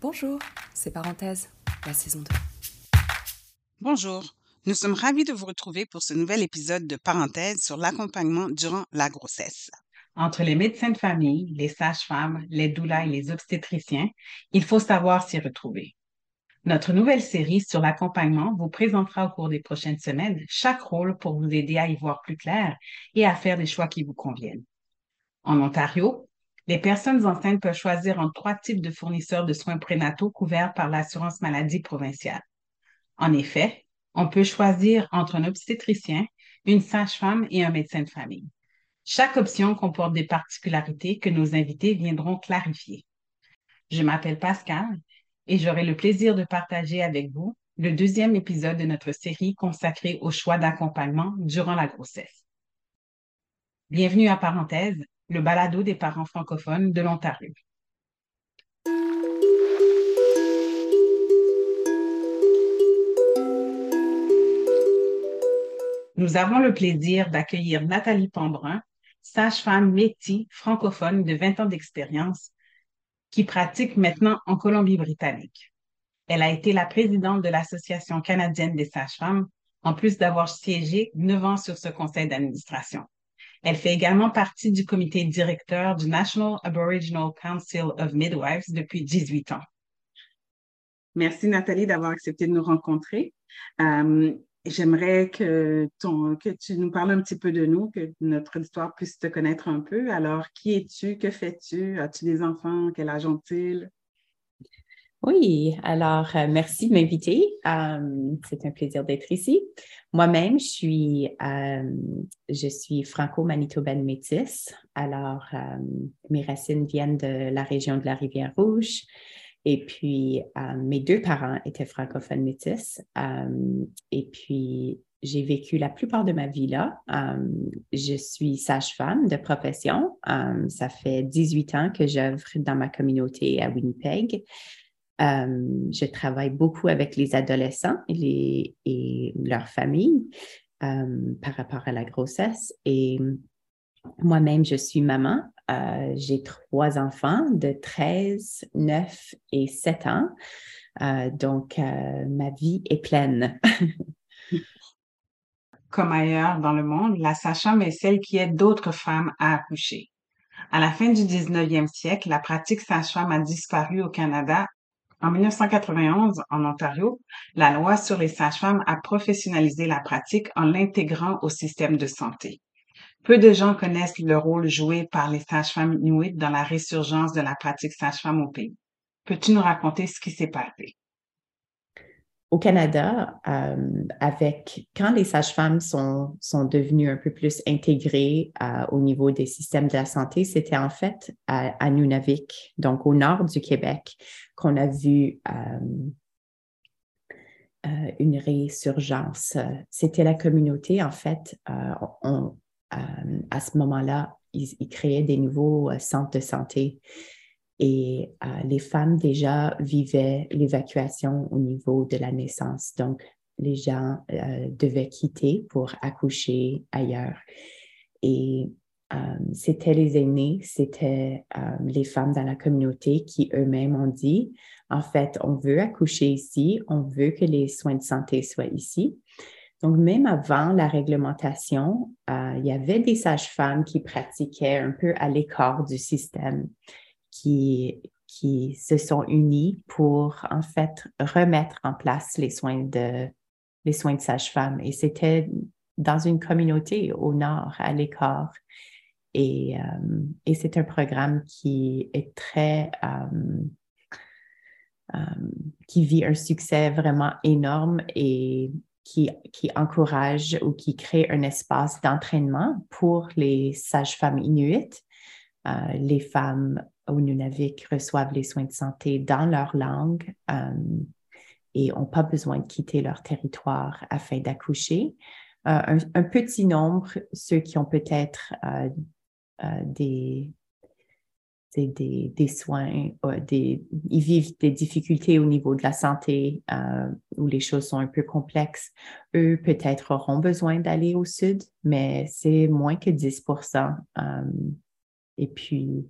Bonjour, c'est Parenthèse, la saison 2. Bonjour, nous sommes ravis de vous retrouver pour ce nouvel épisode de Parenthèse sur l'accompagnement durant la grossesse. Entre les médecins de famille, les sages-femmes, les doulas et les obstétriciens, il faut savoir s'y retrouver. Notre nouvelle série sur l'accompagnement vous présentera au cours des prochaines semaines chaque rôle pour vous aider à y voir plus clair et à faire des choix qui vous conviennent. En Ontario, les personnes enceintes peuvent choisir entre trois types de fournisseurs de soins prénataux couverts par l'assurance maladie provinciale. En effet, on peut choisir entre un obstétricien, une sage-femme et un médecin de famille. Chaque option comporte des particularités que nos invités viendront clarifier. Je m'appelle Pascal et j'aurai le plaisir de partager avec vous le deuxième épisode de notre série consacrée au choix d'accompagnement durant la grossesse. Bienvenue à Parenthèse, le balado des parents francophones de l'Ontario. Nous avons le plaisir d'accueillir Nathalie Pambrun, sage-femme métis francophone de 20 ans d'expérience qui pratique maintenant en Colombie-Britannique. Elle a été la présidente de l'Association canadienne des sages-femmes, en plus d'avoir siégé neuf ans sur ce conseil d'administration. Elle fait également partie du comité directeur du National Aboriginal Council of Midwives depuis 18 ans. Merci Nathalie d'avoir accepté de nous rencontrer. Euh, J'aimerais que, que tu nous parles un petit peu de nous, que notre histoire puisse te connaître un peu. Alors, qui es-tu? Que fais-tu? As-tu des enfants? Quel âge ont-ils? Oui, alors euh, merci de m'inviter. Euh, c'est un plaisir d'être ici. Moi-même, je suis, euh, suis franco-manitobaine métisse. Alors, mes racines viennent de la région de la Rivière-Rouge. Et puis, mes deux parents étaient francophones métis. et puis, j'ai vécu la plupart de ma vie là. je suis sage-femme de profession. ça fait 18 ans que j'œuvre dans ma communauté à Winnipeg. Je travaille beaucoup avec les adolescents et, les, et leurs familles par rapport à la grossesse. Et moi-même, je suis maman. Euh, j'ai trois enfants de 13, 9 et 7 ans. Euh, donc, euh, ma vie est pleine. Comme ailleurs dans le monde, la sage-femme est celle qui aide d'autres femmes à accoucher. À la fin du 19e siècle, la pratique sage-femme a disparu au Canada. En 1991, en Ontario, la loi sur les sages-femmes a professionnalisé la pratique en l'intégrant au système de santé. Peu de gens connaissent le rôle joué par les sages-femmes inuits dans la résurgence de la pratique sage-femme au pays. Peux-tu nous raconter ce qui s'est passé? Au Canada, euh, avec quand les sages-femmes sont, sont devenues un peu plus intégrées euh, au niveau des systèmes de la santé, c'était en fait à, Nunavik, donc au nord du Québec, qu'on a vu euh, une résurgence. C'était la communauté, en fait, à ce moment-là, ils, créaient des nouveaux centres de santé et euh, les femmes déjà vivaient l'évacuation au niveau de la naissance. Donc, les gens devaient quitter pour accoucher ailleurs. Et c'était les aînés, c'était les femmes dans la communauté qui eux-mêmes ont dit, en fait, on veut accoucher ici, on veut que les soins de santé soient ici. Donc, même avant la réglementation, euh, il y avait des sages-femmes qui pratiquaient un peu à l'écart du système, qui, qui se sont unies pour, en fait, remettre en place les soins de, les soins de sage-femme. Et c'était dans une communauté au nord, à l'écart. Et, euh, et c'est un programme qui est très... Euh, qui vit un succès vraiment énorme et qui, encourage ou qui crée un espace d'entraînement pour les sages-femmes inuites. Euh, les femmes au Nunavik reçoivent les soins de santé dans leur langue euh, et n'ont pas besoin de quitter leur territoire afin d'accoucher. Euh, un, petit nombre, ceux qui ont peut-être des, des, des, soins, euh, des, ils vivent des difficultés au niveau de la santé euh, où les choses sont un peu complexes. Eux, peut-être auront besoin d'aller au sud, mais c'est moins que 10% euh, Et puis,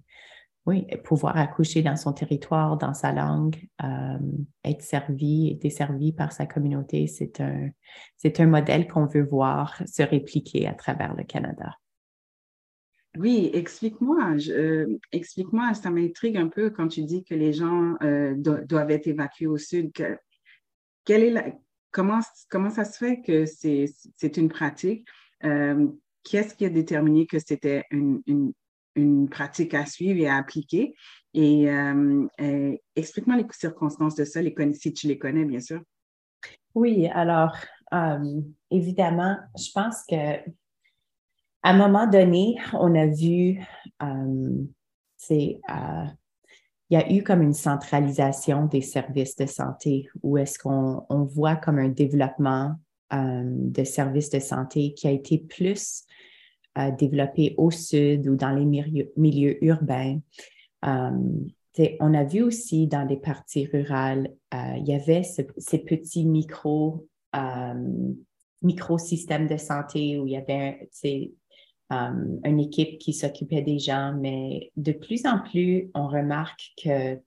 oui, pouvoir accoucher dans son territoire, dans sa langue, euh, être servi et desservi par sa communauté, c'est un, modèle qu'on veut voir se répliquer à travers le Canada. Oui, explique-moi, euh, explique-moi, ça m'intrigue un peu quand tu dis que les gens euh, doivent être évacués au sud. quelle est la, comment, comment ça se fait que c'est, une pratique? qu'est-ce qui a déterminé que c'était une pratique à suivre et à appliquer. Et euh, euh, explique-moi les circonstances de ça, les, si tu les connais, bien sûr. Oui, alors, euh, évidemment, je pense que à un moment donné, on a vu, c'est, il y a eu comme une centralisation des services de santé où est-ce qu'on on voit comme un développement de services de santé qui a été plus développer au sud ou dans les milieux, urbains. Euh, on a vu aussi dans les parties rurales, euh, il y avait ces petits micro, euh, micro-systèmes de santé où il y avait une équipe qui s'occupait des gens, mais de plus en plus, on remarque que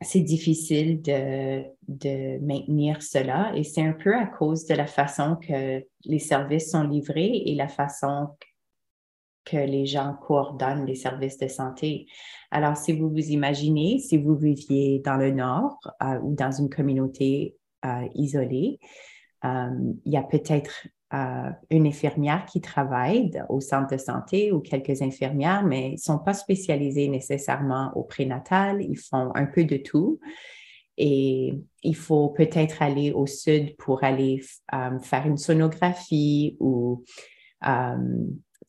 c'est difficile de, de, maintenir cela et c'est un peu à cause de la façon que les services sont livrés et la façon que les gens coordonnent les services de santé. Alors, si vous vous imaginez, si vous viviez dans le nord euh, ou dans une communauté euh, isolée, il y a peut-être euh, une infirmière qui travaille au centre de santé ou quelques infirmières, mais ils ne sont pas spécialisés nécessairement au prénatal. Ils font un peu de tout. Et il faut peut-être aller au sud pour aller euh, faire une sonographie ou euh,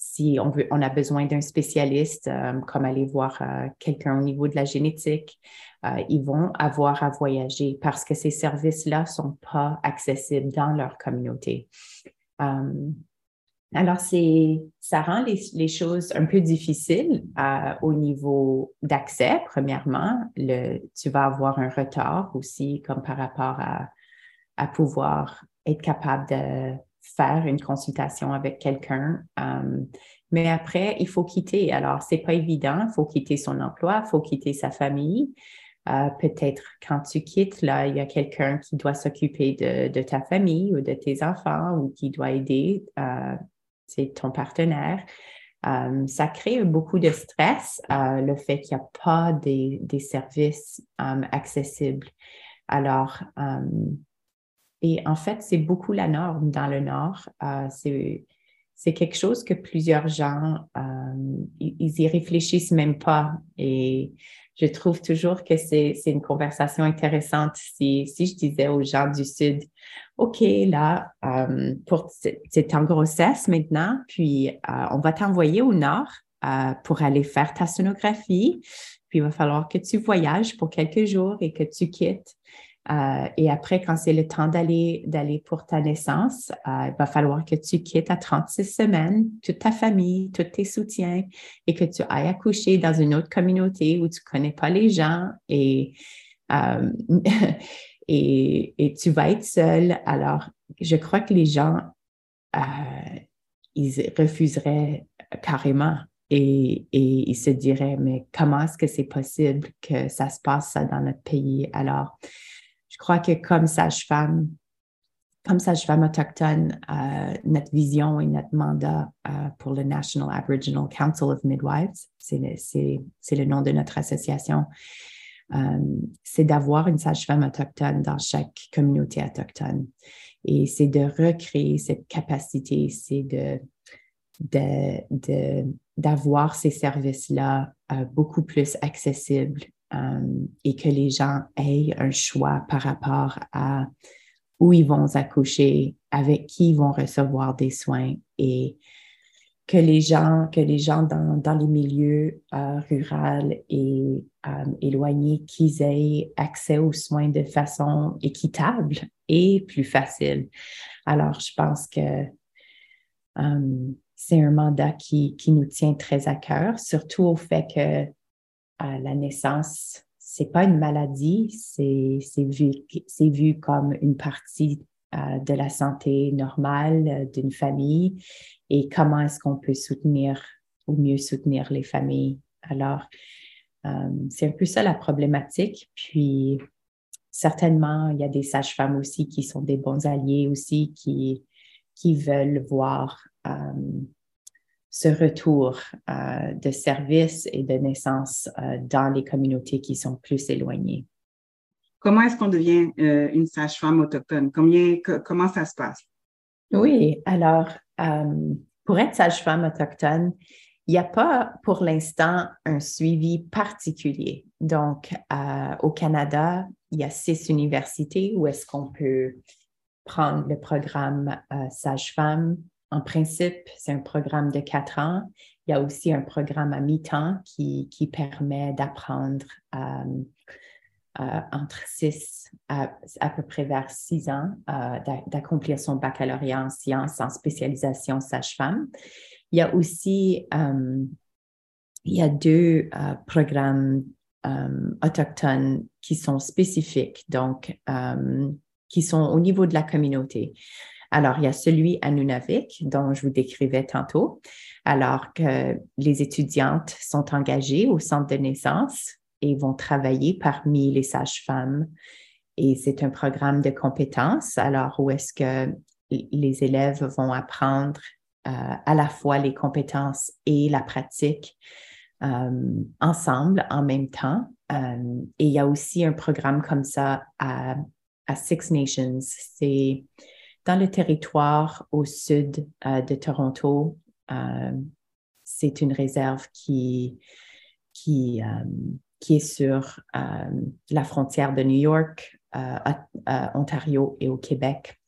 si on, veut, a besoin d'un spécialiste, comme aller voir quelqu'un au niveau de la génétique, ils vont avoir à voyager parce que ces services-là ne sont pas accessibles dans leur communauté. Euh, alors, ça rend les, choses un peu difficiles euh, au niveau d'accès, premièrement. Le, tu vas avoir un retard aussi, comme par rapport à pouvoir être capable de faire une consultation avec quelqu'un. Euh, mais après, il faut quitter. Alors, c'est pas évident. Il faut quitter son emploi, il faut quitter sa famille. Euh, peut-être quand tu quittes, là, il y a quelqu'un qui doit s'occuper de, ta famille ou de tes enfants ou qui doit aider euh, c'est ton partenaire. Ça crée beaucoup de stress, le fait qu'il n'y a pas des services accessibles. Alors, et en fait, c'est beaucoup la norme dans le Nord. c'est c'est quelque chose que plusieurs gens, ils, ils y réfléchissent même pas. Et je trouve toujours que c'est une conversation intéressante si, si je disais aux gens du Sud, OK, là, euh, c'est en grossesse maintenant, puis euh, on va t'envoyer au Nord euh, pour aller faire ta sonographie, puis il va falloir que tu voyages pour quelques jours et que tu quittes. Euh, et après, quand c'est le temps d'aller, d'aller pour ta naissance, euh, il va falloir que tu quittes à 36 semaines toute ta famille, tous tes soutiens et que tu ailles accoucher dans une autre communauté où tu ne connais pas les gens et, euh, et, et, tu vas être seul. Alors, je crois que les gens, ils refuseraient carrément et, et, ils se diraient, mais comment est-ce que c'est possible que ça se passe ça dans notre pays? Alors, crois que comme sage-femme, comme sage-femme autochtone, euh, notre vision et notre mandat euh, pour le National Aboriginal Council of Midwives, c'est le, nom de notre association, euh, c'est d'avoir une sage-femme autochtone dans chaque communauté autochtone. Et c'est de recréer cette capacité, c'est d'avoir ces services-là beaucoup plus accessibles euh, et que les gens aient un choix par rapport à où ils vont accoucher, avec qui ils vont recevoir des soins et que les gens, que les gens dans, dans les milieux euh, ruraux et euh, éloignés, qu'ils aient accès aux soins de façon équitable et plus facile. Alors, je pense que c'est un mandat qui, qui nous tient très à cœur, surtout au fait que la naissance, c'est pas une maladie, c'est vu, vu comme une partie euh, de la santé normale euh, d'une famille et comment est-ce qu'on peut soutenir ou mieux soutenir les familles? Alors, euh, c'est un peu ça la problématique. Puis, certainement, il y a des sages-femmes aussi qui sont des bons alliés aussi, qui, qui veulent voir ce retour euh, de service et de naissance dans les communautés qui sont plus éloignées. Comment est-ce qu'on devient une sage-femme autochtone? Combien, comment ça se passe? Oui, alors, pour être sage-femme autochtone, il n'y a pas pour l'instant un suivi particulier. Donc, euh, au Canada, il y a six universités où est-ce qu'on peut prendre le programme euh, Sage-Femme. En principe, c'est un programme de quatre ans. Il y a aussi un programme à mi-temps qui, permet d'apprendre euh, entre six à, peu près vers six ans, d'accomplir son baccalauréat en sciences en spécialisation sage-femme. Il y a aussi euh, il deux euh, programmes euh, autochtones qui sont spécifiques, donc qui sont au niveau de la communauté. Alors, il y a celui à Nunavik dont je vous décrivais tantôt, alors que les étudiantes sont engagées au centre de naissance et vont travailler parmi les sages-femmes. Et c'est un programme de compétences, alors où est-ce que les élèves vont apprendre euh, à la fois les compétences et la pratique euh, ensemble en même temps? Euh, et il y a aussi un programme comme ça à, Six Nations. C'est dans le territoire au sud de Toronto. c'est une réserve qui, qui, qui est sur la frontière de New York, Ontario et au Québec.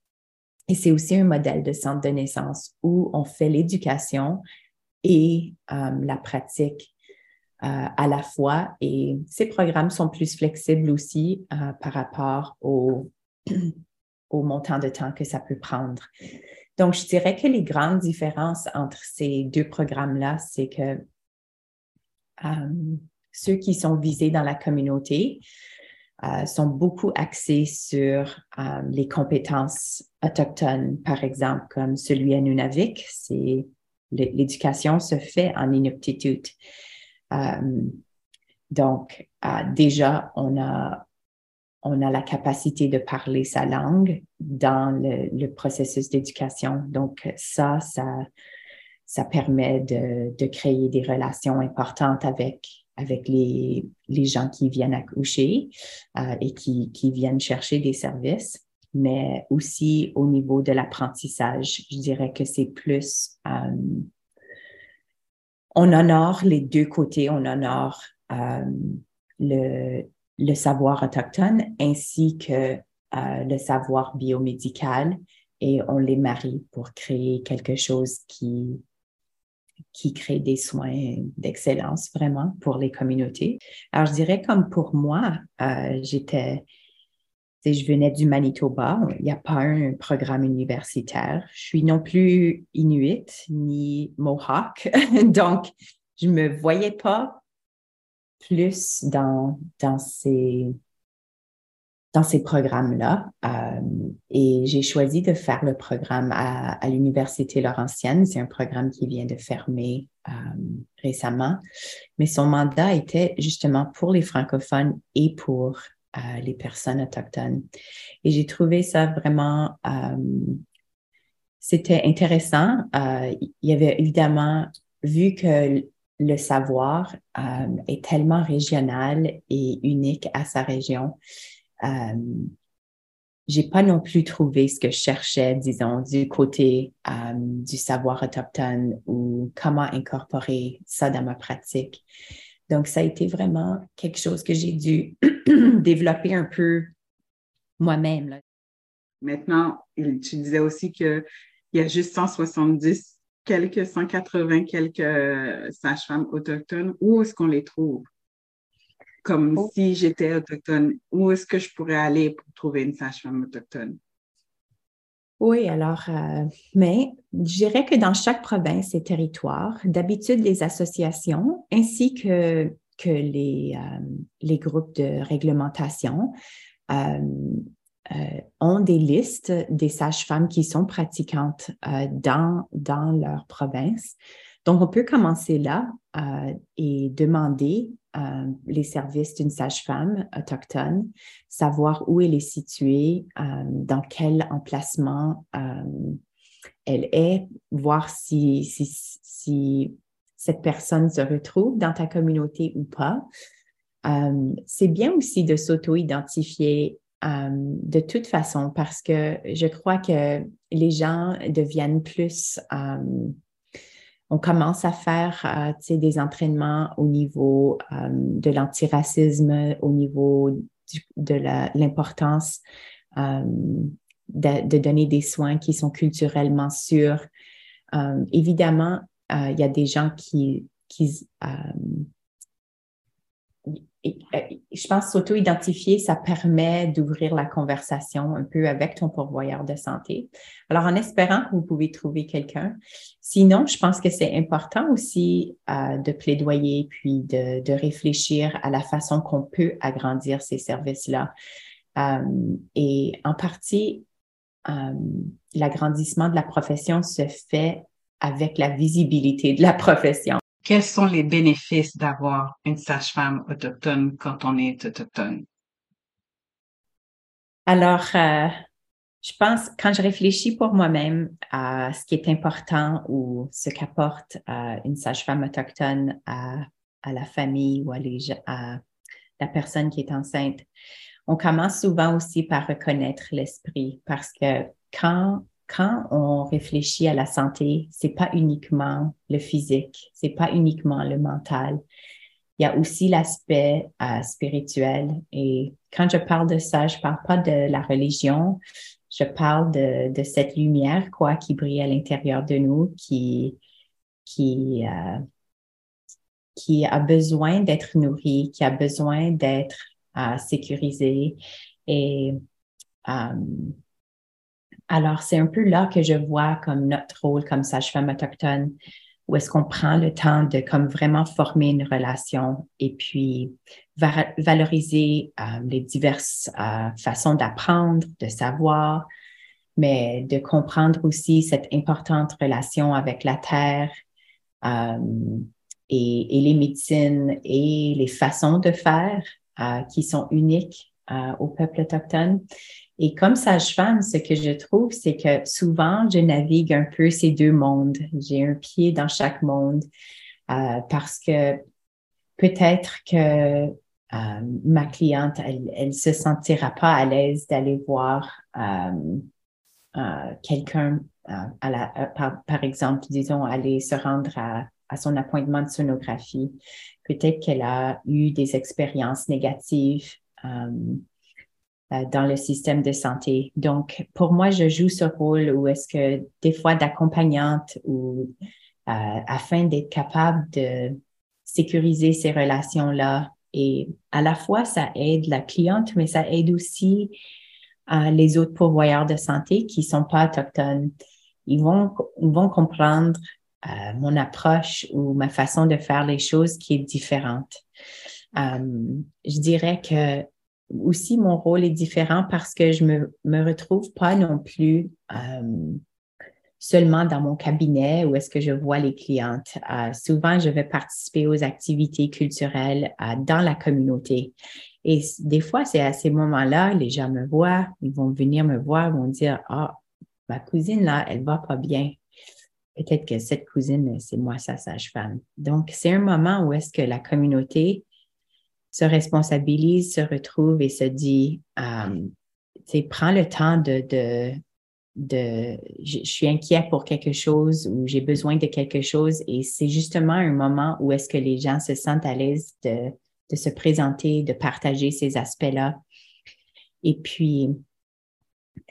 Et c'est aussi un modèle de centre de naissance où on fait l'éducation et euh, la pratique euh, à la fois. Et ces programmes sont plus flexibles aussi euh, par rapport au, au montant de temps que ça peut prendre. Donc, je dirais que les grandes différences entre ces deux programmes-là, c'est que ceux qui sont visés dans la communauté euh, sont beaucoup axés sur euh, les compétences autochtones, par exemple, comme celui à Nunavik, c'est l'éducation se fait en inaptitude. Euh, donc, déjà, on a, on a la capacité de parler sa langue dans le, processus d'éducation. Donc, ça, ça, ça permet de, de, créer des relations importantes avec avec les, les gens qui viennent accoucher euh, et qui, qui viennent chercher des services, mais aussi au niveau de l'apprentissage. Je dirais que c'est plus, euh, on honore les deux côtés, on honore euh, le, le, savoir autochtone ainsi que le savoir biomédical et on les marie pour créer quelque chose qui qui crée des soins d'excellence vraiment pour les communautés. Alors, je dirais comme pour moi, euh, j'étais, je venais du Manitoba, il n'y a pas un programme universitaire. Je suis non plus Inuit ni Mohawk, donc je ne me voyais pas plus dans, dans ces dans ces programmes-là. Euh, et j'ai choisi de faire le programme à, à l'Université Laurentienne. C'est un programme qui vient de fermer euh, récemment. Mais son mandat était justement pour les francophones et pour euh, les personnes autochtones. Et j'ai trouvé ça vraiment, c'était intéressant. Il y avait évidemment, vu que le savoir est tellement régional et unique à sa région, euh, j'ai pas non plus trouvé ce que je cherchais, disons, du côté euh, du savoir autochtone ou comment incorporer ça dans ma pratique. Donc, ça a été vraiment quelque chose que j'ai dû développer un peu moi-même. Maintenant, tu disais aussi qu'il y a juste 170, quelques 180, quelques sages-femmes autochtones. Où est-ce qu'on les trouve? comme oh. si j'étais autochtone, où est-ce que je pourrais aller pour trouver une sage-femme autochtone? Oui, alors, euh, mais je dirais que dans chaque province et territoire, d'habitude, les associations ainsi que, que les, euh, les groupes de réglementation euh, ont des listes des sages-femmes qui sont pratiquantes dans, dans leur province. Donc, on peut commencer là euh, et demander euh, les services d'une sage-femme autochtone, savoir où elle est située, euh, dans quel emplacement elle est, voir si, si, cette personne se retrouve dans ta communauté ou pas. C'est bien aussi de s'auto-identifier de toute façon parce que je crois que les gens deviennent plus on commence à faire euh, des entraînements au niveau euh, de l'antiracisme, au niveau de l'importance euh, de, donner des soins qui sont culturellement sûrs. évidemment, il y a des gens qui euh, je pense s'auto-identifier, ça permet d'ouvrir la conversation un peu avec ton pourvoyeur de santé. Alors, en espérant que vous pouvez trouver quelqu'un. Sinon, je pense que c'est important aussi euh, de plaidoyer puis de, réfléchir à la façon qu'on peut agrandir ces services-là. Euh, et en partie, l'agrandissement de la profession se fait avec la visibilité de la profession quels sont les bénéfices d'avoir une sage-femme autochtone quand on est autochtone? Alors, euh, je pense, quand je réfléchis pour moi-même à ce qui est important ou ce qu'apporte euh, une sage-femme autochtone à, la famille ou à, à la personne qui est enceinte, on commence souvent aussi par reconnaître l'esprit parce que quand quand on réfléchit à la santé, c'est pas uniquement le physique, c'est pas uniquement le mental. Il y a aussi l'aspect euh, spirituel. Et quand je parle de ça, je parle pas de la religion, je parle de, cette lumière quoi qui brille à l'intérieur de nous, qui qui euh, qui a besoin d'être nourrie, qui a besoin d'être euh, sécurisée et alors, c'est un peu là que je vois comme notre rôle comme sage-femme autochtone, où est-ce qu'on prend le temps de vraiment former une relation et puis valoriser euh, les diverses euh, façons d'apprendre, de savoir, mais de comprendre aussi cette importante relation avec la terre euh, et, et, les médecines et les façons de faire qui sont uniques au peuple autochtone. Et comme sage-femme, ce que je trouve, c'est que souvent, je navigue un peu ces deux mondes. J'ai un pied dans chaque monde euh, parce que peut-être que euh, ma cliente, elle ne se sentira pas à l'aise d'aller voir euh, quelqu'un, par, exemple, disons, aller se rendre à, son appointement de sonographie. Peut-être qu'elle a eu des expériences négatives dans le système de santé. Donc, pour moi, je joue ce rôle où est-ce que des fois d'accompagnante ou euh, afin d'être capable de sécuriser ces relations-là. Et à la fois, ça aide la cliente, mais ça aide aussi euh, les autres pourvoyeurs de santé qui sont pas autochtones. Ils vont, ils vont comprendre euh, mon approche ou ma façon de faire les choses qui est différente. Euh, je dirais que aussi mon rôle est différent parce que je me, me retrouve pas non plus euh, seulement dans mon cabinet où est-ce que je vois les clientes. Euh, souvent, je vais participer aux activités culturelles euh, dans la communauté. Et des fois, c'est à ces moments-là, les gens me voient, ils vont venir me voir, vont dire, ah, ma cousine là, elle va pas bien. Peut-être que cette cousine, c'est moi sa sage-femme. Donc, c'est un moment où est-ce que la communauté se responsabilise, se retrouve et se dit, euh, prends le temps de, de, de je, suis inquiet pour quelque chose ou j'ai besoin de quelque chose et c'est justement un moment où est-ce que les gens se sentent à l'aise de, de se présenter, de partager ces aspects-là. Et puis,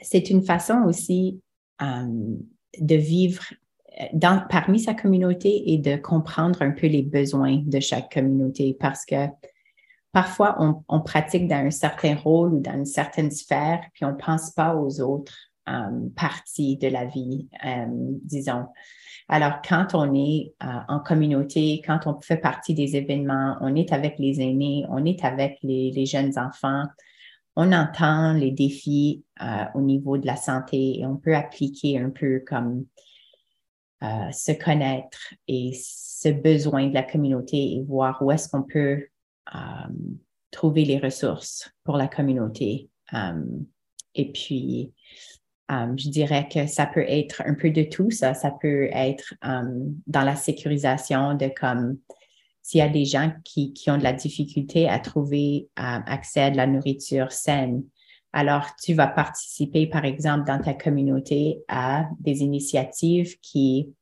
c'est une façon aussi euh, de vivre dans, parmi sa communauté et de comprendre un peu les besoins de chaque communauté parce que parfois on, pratique dans un certain rôle ou dans une certaine sphère, puis on ne pense pas aux autres euh, parties de la vie, euh, disons. Alors, quand on est euh, en communauté, quand on fait partie des événements, on est avec les aînés, on est avec les, jeunes enfants, on entend les défis au niveau de la santé et on peut appliquer un peu comme se connaître et ce besoin de la communauté et voir où est-ce qu'on peut euh, trouver les ressources pour la communauté. Euh, et puis, je dirais que ça peut être un peu de tout, ça. Ça peut être dans la sécurisation de comme s'il y a des gens qui, qui, ont de la difficulté à trouver accès à de la nourriture saine, alors tu vas participer, par exemple, dans ta communauté à des initiatives qui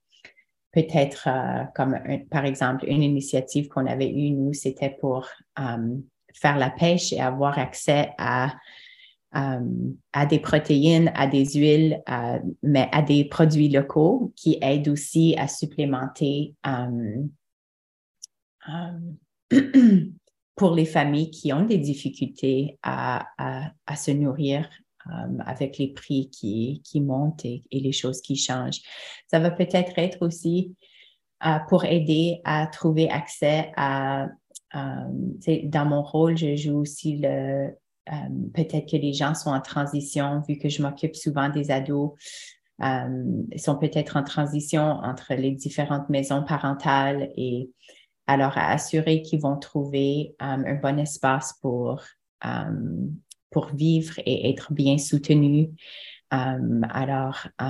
peut-être euh, comme par exemple une initiative qu'on avait eue, nous, c'était pour euh, faire la pêche et avoir accès à, euh, à des protéines, à des huiles, mais à des produits locaux qui aident aussi à supplémenter pour les familles qui ont des difficultés à, à se nourrir euh, avec les prix qui, qui montent et, les choses qui changent. Ça va peut-être être aussi euh, pour aider à trouver accès à, dans mon rôle, je joue aussi le, euh, peut-être que les gens sont en transition, vu que je m'occupe souvent des ados, ils sont peut-être en transition entre les différentes maisons parentales et alors à assurer qu'ils vont trouver un bon espace pour pour vivre et être bien soutenu. Euh, alors, euh,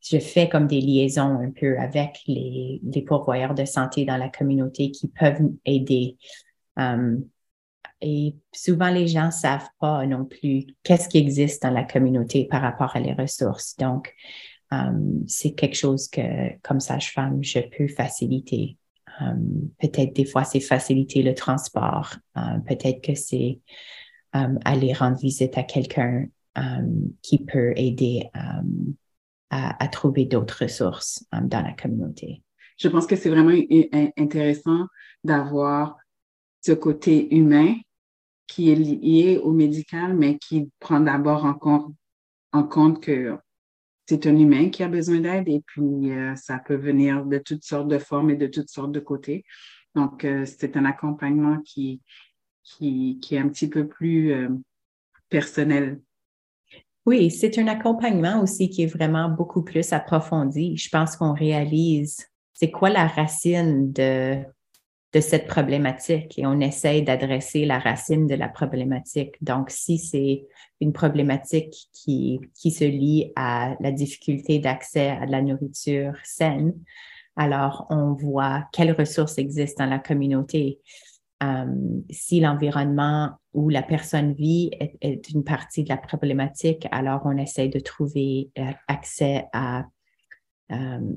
je fais comme des liaisons un peu avec les, pourvoyeurs de santé dans la communauté qui peuvent aider. Euh, et souvent, les gens ne savent pas non plus qu'est-ce qui existe dans la communauté par rapport à les ressources. Donc, c'est quelque chose que, comme sage-femme, je peux faciliter. peut-être des fois, c'est faciliter le transport. peut-être que c'est aller rendre visite à quelqu'un euh, qui peut aider euh, à, trouver d'autres ressources dans la communauté. Je pense que c'est vraiment intéressant d'avoir ce côté humain qui est lié au médical, mais qui prend d'abord en compte, en compte que c'est un humain qui a besoin d'aide et puis ça peut venir de toutes sortes de formes et de toutes sortes de côtés. Donc, c'est un accompagnement qui, qui, est un petit peu plus euh, personnel. Oui, c'est un accompagnement aussi qui est vraiment beaucoup plus approfondi. Je pense qu'on réalise c'est quoi la racine de, de cette problématique et on essaye d'adresser la racine de la problématique. Donc, si c'est une problématique qui, qui se lie à la difficulté d'accès à de la nourriture saine, alors on voit quelles ressources existent dans la communauté. Euh, si l'environnement où la personne vit est, une partie de la problématique, alors on essaie de trouver euh, accès à euh,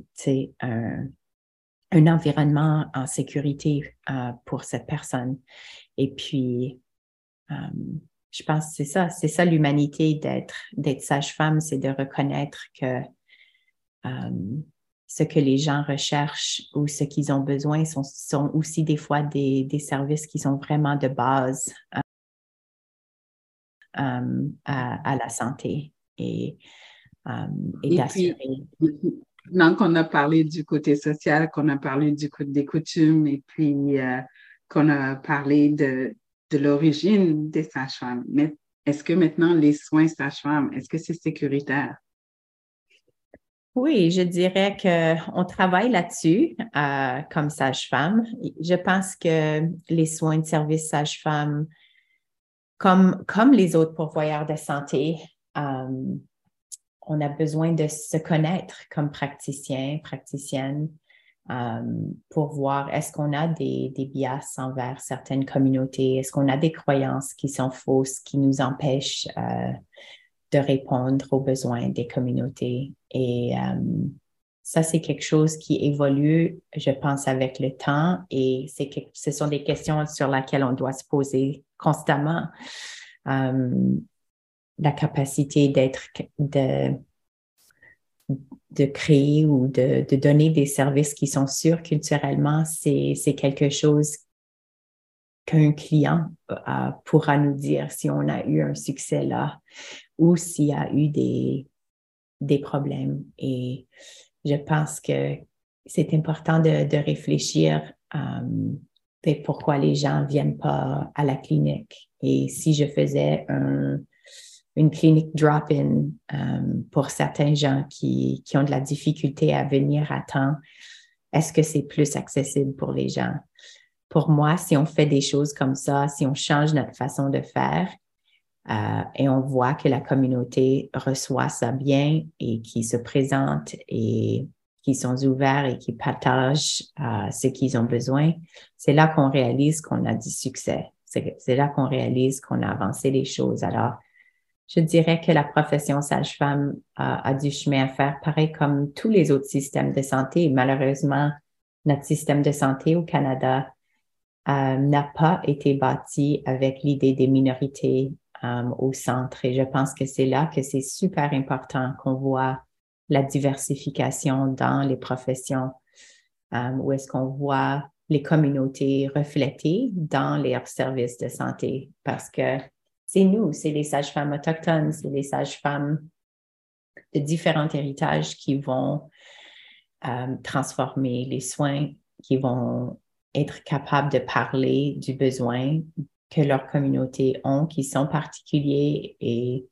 un, un, environnement en sécurité pour cette personne. Et puis, je pense que c'est ça, c'est ça l'humanité d'être d'être sage-femme, c'est de reconnaître que ce que les gens recherchent ou ce qu'ils ont besoin sont, sont aussi des fois des, des, services qui sont vraiment de base euh, euh, à, à, la santé et, euh, et, d'assurer. Donc, on a parlé du côté social, qu'on a parlé du côté des coutumes et puis qu'on a parlé de, de l'origine des sages-femmes. Mais est-ce que maintenant les soins sages-femmes, est-ce que c'est sécuritaire? Oui, je dirais qu'on travaille là-dessus euh, comme sage-femme. Je pense que les soins de service sage-femme, comme, les autres pourvoyeurs de santé, euh, on a besoin de se connaître comme praticien, praticienne, euh, pour voir est-ce qu'on a des, des bias envers certaines communautés, est-ce qu'on a des croyances qui sont fausses, qui nous empêchent de répondre aux besoins des communautés. Et euh, ça, c'est quelque chose qui évolue, je pense, avec le temps et c'est que, ce sont des questions sur lesquelles on doit se poser constamment. Euh, la capacité d'être, de, de créer ou de, de, donner des services qui sont sûrs culturellement, c'est, c'est quelque chose qu'un client pourra nous dire si on a eu un succès là ou s'il y a eu des, des problèmes. Et je pense que c'est important de, de réfléchir euh, pourquoi les gens ne viennent pas à la clinique. Et si je faisais un, une clinique drop-in euh, pour certains gens qui, qui, ont de la difficulté à venir à temps? Est-ce que c'est plus accessible pour les gens? Pour moi, si on fait des choses comme ça, si on change notre façon de faire euh, et on voit que la communauté reçoit ça bien et qui se présente et qui sont ouverts et qui partagent euh, ce qu'ils ont besoin, c'est là qu'on réalise qu'on a du succès. C'est là qu'on réalise qu'on a avancé les choses. Alors, je dirais que la profession sage-femme a, du chemin à faire, pareil comme tous les autres systèmes de santé. Malheureusement, notre système de santé au Canada euh, n'a pas été bâti avec l'idée des minorités euh, au centre. Et je pense que c'est là que c'est super important qu'on voit la diversification dans les professions, euh, où est-ce qu'on voit les communautés reflétées dans les services de santé, parce que c'est nous, c'est les sages-femmes autochtones, c'est les sages-femmes de différents héritages qui vont euh, transformer les soins, qui vont être capables de parler du besoin que leurs communautés ont, qui sont particuliers et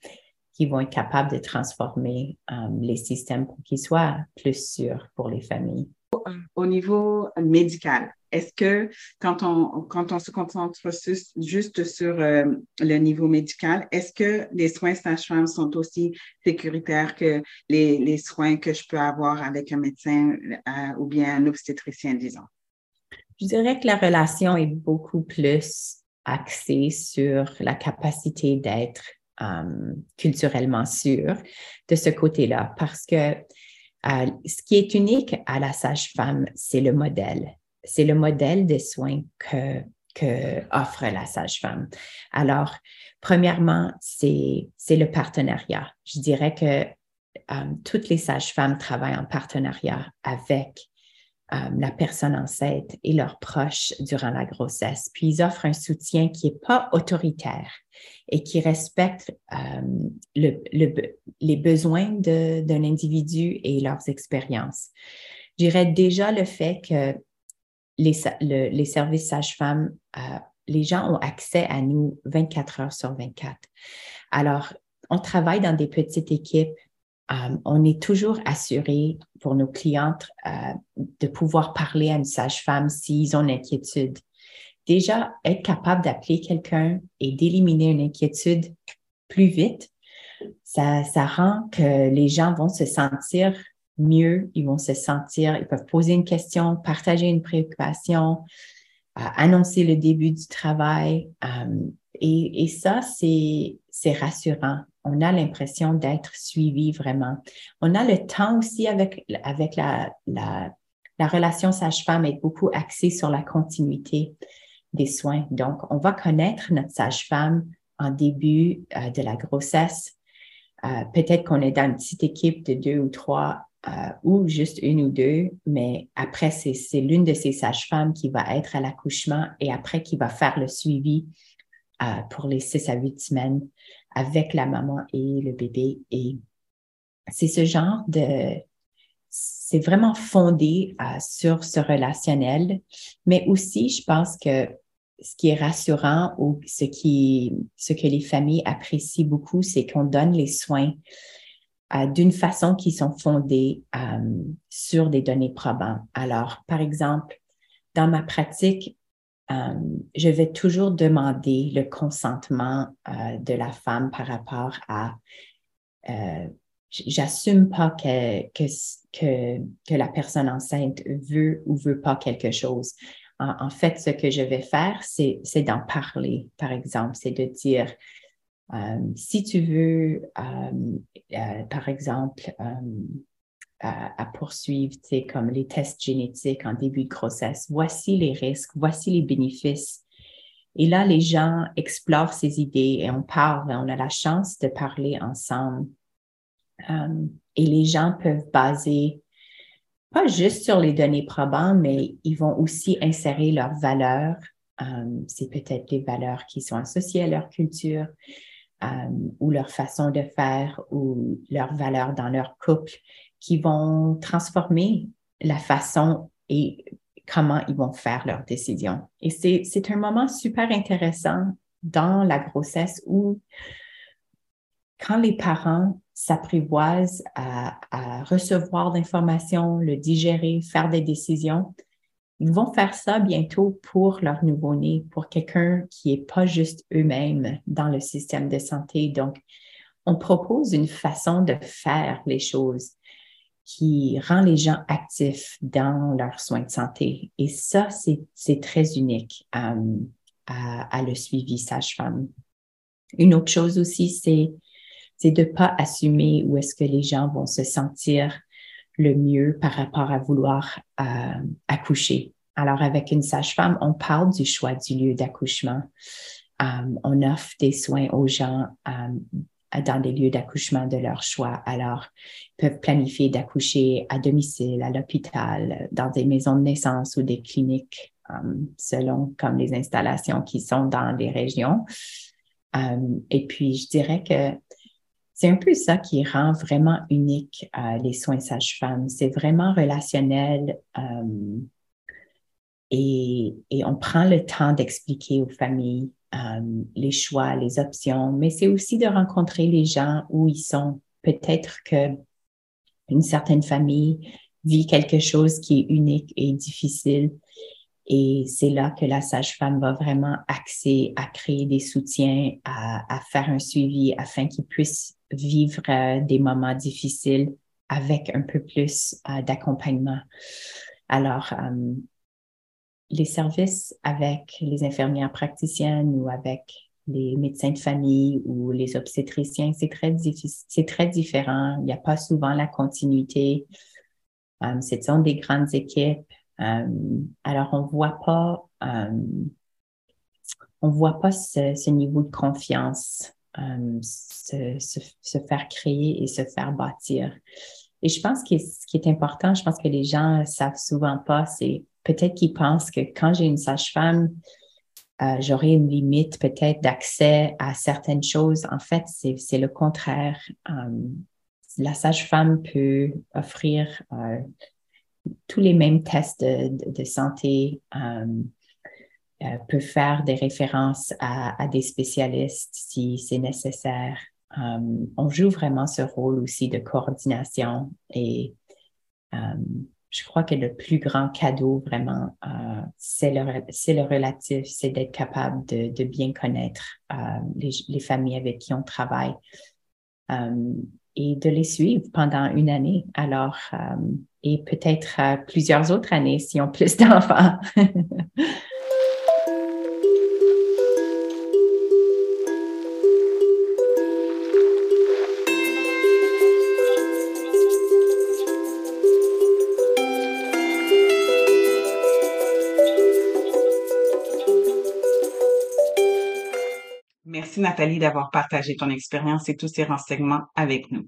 qui vont être capables de transformer euh, les systèmes pour qu'ils soient plus sûrs pour les familles. Au niveau médical, est-ce que quand on, quand on se concentre juste sur euh, le niveau médical, est-ce que les soins sage-femme sont aussi sécuritaires que les, les, soins que je peux avoir avec un médecin euh, ou bien un obstétricien, disons? Je dirais que la relation est beaucoup plus axée sur la capacité d'être euh, culturellement sûr de ce côté-là parce que euh, ce qui est unique à la sage-femme, c'est le modèle. C'est le modèle des soins que, que offre la sage-femme. Alors, premièrement, c'est le partenariat. Je dirais que euh, toutes les sages-femmes travaillent en partenariat avec euh, la personne enceinte et leurs proches durant la grossesse. Puis ils offrent un soutien qui n'est pas autoritaire et qui respecte euh, les besoins d'un individu et leurs expériences. Je dirais déjà le fait que les, services sages-femmes, euh, les gens ont accès à nous 24 heures sur 24. Alors, on travaille dans des petites équipes euh, on est toujours assuré pour nos clientes euh, de pouvoir parler à une sage-femme s'ils ont une inquiétude. Déjà, être capable d'appeler quelqu'un et d'éliminer une inquiétude plus vite, ça, rend que les gens vont se sentir mieux, ils vont se sentir, ils peuvent poser une question, partager une préoccupation, euh, annoncer le début du travail. Et, ça, c'est rassurant on a l'impression d'être suivi vraiment. On a le temps aussi avec, avec la, la, relation sage-femme est beaucoup axée sur la continuité des soins. Donc, on va connaître notre sage-femme en début euh, de la grossesse. Euh, peut-être qu'on est dans une petite équipe de deux ou trois euh, ou juste une ou deux, mais après, c'est l'une de ces sages-femmes qui va être à l'accouchement et après qui va faire le suivi pour les six à huit semaines avec la maman et le bébé. Et c'est ce genre de... C'est vraiment fondé euh, sur ce relationnel, mais aussi, je pense que ce qui est rassurant ou ce, qui, ce que les familles apprécient beaucoup, c'est qu'on donne les soins euh, d'une façon qui sont fondées euh, sur des données probantes. Alors, par exemple, dans ma pratique, euh, je vais toujours demander le consentement euh, de la femme par rapport à euh, j'assume pas que, que, la personne enceinte veut ou veut pas quelque chose. En, fait, ce que je vais faire, c'est d'en parler, par exemple, c'est de dire, si tu veux, par exemple, à, poursuivre, comme les tests génétiques en début de grossesse. Voici les risques, voici les bénéfices. Et là, les gens explorent ces idées et on parle, on a la chance de parler ensemble. Euh, et les gens peuvent baser pas juste sur les données probantes, mais ils vont aussi insérer leurs valeurs. Euh, c'est peut-être des valeurs qui sont associées à leur culture euh, ou leur façon de faire ou leurs valeurs dans leur couple qui vont transformer la façon et comment ils vont faire leurs décisions. Et c'est un moment super intéressant dans la grossesse où quand les parents s'apprivoisent à, recevoir l'information, le digérer, faire des décisions, ils vont faire ça bientôt pour leur nouveau-né, pour quelqu'un qui n'est pas juste eux-mêmes dans le système de santé. Donc, on propose une façon de faire les choses qui rend les gens actifs dans leurs soins de santé. Et ça, c'est très unique à, à, le suivi sage-femme. Une autre chose aussi, c'est de pas assumer où est-ce que les gens vont se sentir le mieux par rapport à vouloir euh, accoucher. Alors, avec une sage-femme, on parle du choix du lieu d'accouchement. Euh, on offre des soins aux gens euh, dans des lieux d'accouchement de leur choix. Alors, ils peuvent planifier d'accoucher à domicile, à l'hôpital, dans des maisons de naissance ou des cliniques, selon comme les installations qui sont dans les régions. et puis, je dirais que c'est un peu ça qui rend vraiment unique euh, les soins sage-femme. C'est vraiment relationnel euh, et, on prend le temps d'expliquer aux familles euh, les choix, les options, mais c'est aussi de rencontrer les gens où ils sont. Peut-être que une certaine famille vit quelque chose qui est unique et difficile. Et c'est là que la sage-femme va vraiment axer à créer des soutiens, à, faire un suivi afin qu'ils puissent vivre euh, des moments difficiles avec un peu plus euh, d'accompagnement. Alors, les services avec les infirmières praticiennes ou avec les médecins de famille ou les obstétriciens, c'est très c'est très différent. Il n'y a pas souvent la continuité. ce sont des grandes équipes. alors, on voit pas, on voit pas ce, niveau de confiance euh, se, se, faire créer et se faire bâtir. Et je pense que ce qui est important, je pense que les gens savent souvent pas, c'est peut-être qu'ils pensent que quand j'ai une sage-femme, euh, j'aurai une limite peut-être d'accès à certaines choses. En fait, c'est le contraire. Euh, la sage-femme peut offrir euh, tous les mêmes tests de, santé, peut faire des références à, des spécialistes si c'est nécessaire. On joue vraiment ce rôle aussi de coordination et je crois que le plus grand cadeau vraiment, c'est le, le relatif, c'est d'être capable de, de, bien connaître les, les, familles avec qui on travaille et de les suivre pendant une année. Alors, et peut-être plusieurs autres années si on plus d'enfants. Nathalie d'avoir partagé ton expérience et tous ces renseignements avec nous.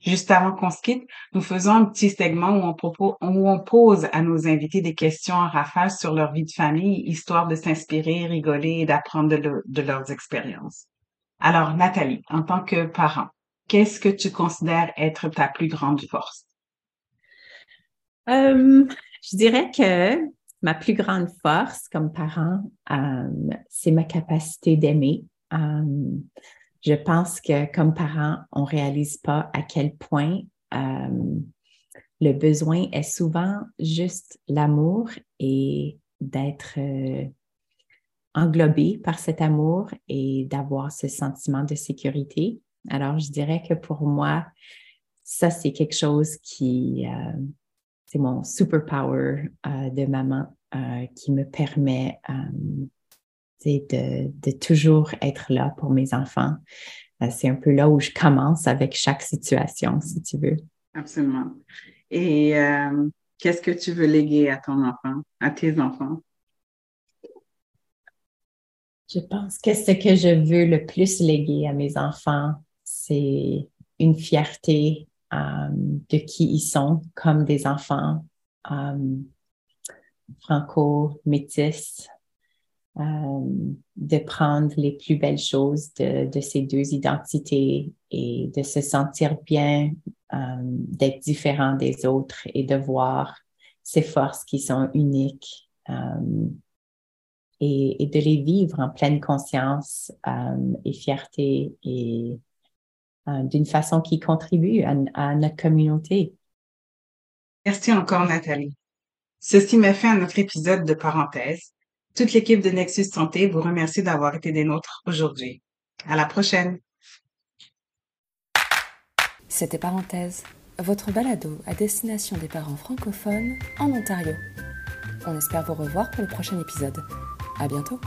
Juste avant qu'on se quitte, nous faisons un petit segment où on, pose à nos invités des questions en rafale sur leur vie de famille, histoire de s'inspirer, rigoler et d'apprendre de, leurs expériences. Alors, Nathalie, en tant que parent, qu'est-ce que tu considères être ta plus grande force? Euh, je dirais que ma plus grande force comme parent, euh, c'est ma capacité d'aimer euh, je pense que comme parents, on réalise pas à quel point euh, le besoin est souvent juste l'amour et d'être euh, englobé par cet amour et d'avoir ce sentiment de sécurité. Alors, je dirais que pour moi, ça, c'est quelque chose qui, c'est mon superpower de maman qui me permet de, de toujours être là pour mes enfants. Euh, c'est un peu là où je commence avec chaque situation, si tu veux. Absolument. Et euh, qu'est-ce que tu veux léguer à ton enfant, à tes enfants? Je pense que ce que je veux le plus léguer à mes enfants, c'est une fierté euh, de qui ils sont comme des enfants franco-métis, de prendre les plus belles choses de, ces deux identités et de se sentir bien, euh, d'être différent des autres et de voir ces forces qui sont uniques euh, et, de les vivre en pleine conscience et fierté et d'une façon qui contribue à, notre communauté. Merci encore, Nathalie. Ceci met fin à notre épisode de parenthèse. Toute l'équipe de Nexus Santé vous remercie d'avoir été des nôtres aujourd'hui. À la prochaine. C'était Parenthèse, votre balado à destination des parents francophones en Ontario. On espère vous revoir pour le prochain épisode. À bientôt!